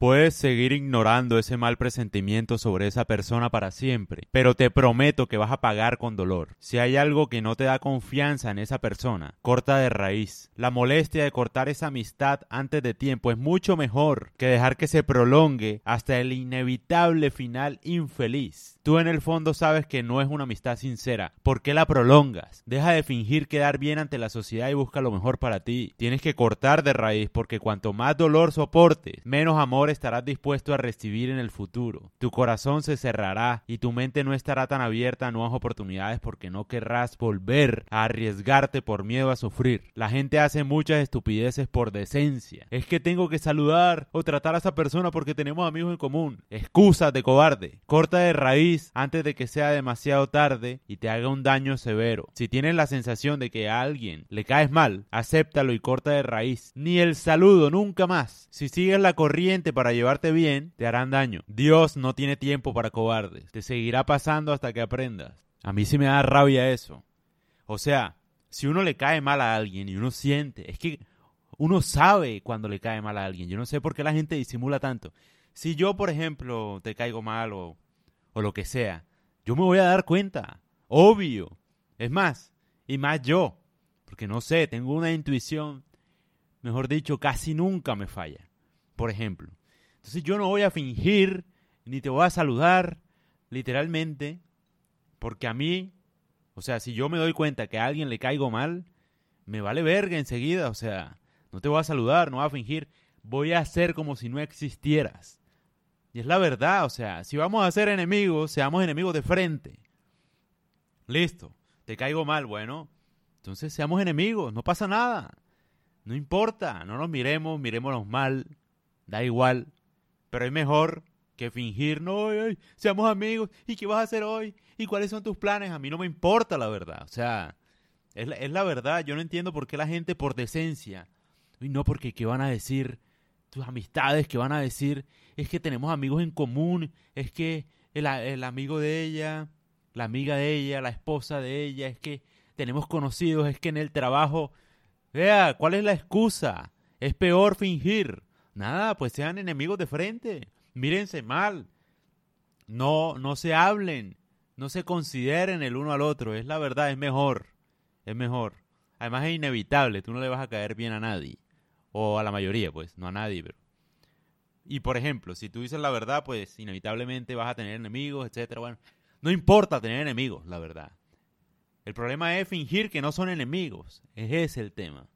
Puedes seguir ignorando ese mal presentimiento sobre esa persona para siempre, pero te prometo que vas a pagar con dolor. Si hay algo que no te da confianza en esa persona, corta de raíz. La molestia de cortar esa amistad antes de tiempo es mucho mejor que dejar que se prolongue hasta el inevitable final infeliz. Tú en el fondo sabes que no es una amistad sincera. ¿Por qué la prolongas? Deja de fingir quedar bien ante la sociedad y busca lo mejor para ti. Tienes que cortar de raíz porque cuanto más dolor soportes, menos amor estarás dispuesto a recibir en el futuro. Tu corazón se cerrará y tu mente no estará tan abierta a nuevas oportunidades porque no querrás volver a arriesgarte por miedo a sufrir. La gente hace muchas estupideces por decencia. Es que tengo que saludar o tratar a esa persona porque tenemos amigos en común. Excusa de cobarde. Corta de raíz antes de que sea demasiado tarde y te haga un daño severo. Si tienes la sensación de que a alguien le caes mal, acéptalo y corta de raíz. Ni el saludo, nunca más. Si sigues la corriente llevarte bien, te harán daño. Dios no tiene tiempo para cobardes. Te seguirá pasando hasta que aprendas. A mí sí me da rabia eso. O sea, si uno le cae mal a alguien y uno siente, es que uno sabe cuando le cae mal a alguien. Yo no sé por qué la gente disimula tanto. Si yo, por ejemplo, te caigo mal o o lo que sea, yo me voy a dar cuenta, obvio. Es más, y más yo, porque no sé, tengo una intuición, mejor dicho, casi nunca me falla, por ejemplo. Entonces yo no voy a fingir, ni te voy a saludar, literalmente, porque a mí, o sea, si yo me doy cuenta que a alguien le caigo mal, me vale verga enseguida, o sea, no te voy a saludar, no voy a fingir, voy a hacer como si no existieras. Y es la verdad, o sea, si vamos a ser enemigos, seamos enemigos de frente. Listo, te caigo mal, bueno, entonces seamos enemigos, no pasa nada. No importa, no nos miremos, miremoslos mal, da igual. Pero es mejor que fingir, no, seamos amigos, ¿y qué vas a hacer hoy? ¿Y cuáles son tus planes? A mí no me importa la verdad, o sea, es la, es la verdad, yo no entiendo por qué la gente por decencia, y no porque qué van a decir tus amistades, qué van a decir, es que tenemos amigos en común, es que el, amigo de ella, la amiga de ella, la esposa de ella, es que tenemos conocidos, es que en el trabajo, vea, ¿cuál es la excusa? Es peor fingir. Nada, pues sean enemigos de frente, mírense mal, no, no se hablen, no se consideren el uno al otro, es la verdad, es mejor, es mejor. Además es inevitable, tú no le vas a caer bien a nadie, o a la mayoría, pues, no a nadie, pero y por ejemplo, si tú dices la verdad, pues inevitablemente vas a tener enemigos, etcétera. Bueno, no importa tener enemigos, la verdad. El problema es fingir que no son enemigos. Ese es el tema.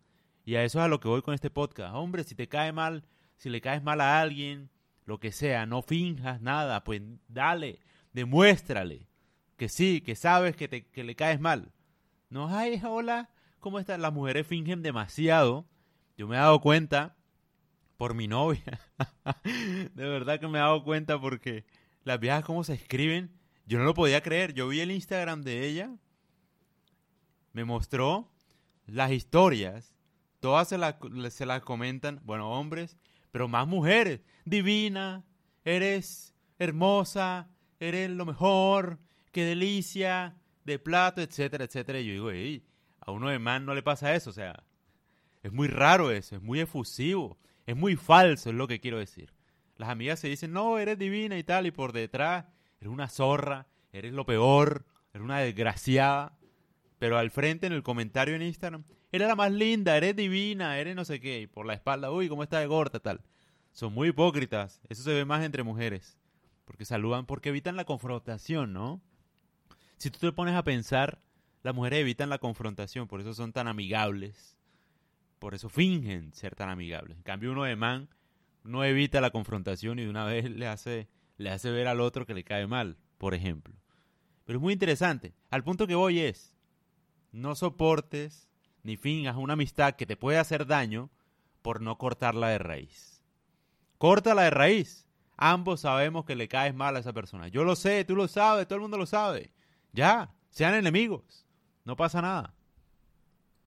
Y a eso es a lo que voy con este podcast. Hombre, si te cae mal, si le caes mal a alguien, lo que sea, no finjas nada, pues dale, demuéstrale que sí, que sabes que, te, que le caes mal. No, ay, hola, ¿cómo están? Las mujeres fingen demasiado. Yo me he dado cuenta por mi novia. de verdad que me he dado cuenta porque las viejas cómo se escriben, yo no lo podía creer. Yo vi el Instagram de ella, me mostró las historias, todas se las se comentan, bueno, hombres, pero más mujeres. Divina, eres hermosa, eres lo mejor, qué delicia, de plato, etcétera, etcétera. Y yo digo, Ey, a uno de más no le pasa eso, o sea, es muy raro eso, es muy efusivo. Es muy falso, es lo que quiero decir. Las amigas se dicen, no, eres divina y tal, y por detrás eres una zorra, eres lo peor, eres una desgraciada. Pero al frente, en el comentario en Instagram, eres la más linda, eres divina, eres no sé qué, y por la espalda, uy, cómo está de gorda, tal. Son muy hipócritas. Eso se ve más entre mujeres. Porque saludan, porque evitan la confrontación, ¿no? Si tú te pones a pensar, las mujeres evitan la confrontación, por eso son tan amigables por eso fingen ser tan amigables. En cambio, uno de man no evita la confrontación y de una vez le hace, le hace ver al otro que le cae mal, por ejemplo. Pero es muy interesante. Al punto que voy es, no soportes ni fingas una amistad que te puede hacer daño por no cortarla de raíz. Córtala de raíz. Ambos sabemos que le caes mal a esa persona. Yo lo sé, tú lo sabes, todo el mundo lo sabe. Ya, sean enemigos. No pasa nada.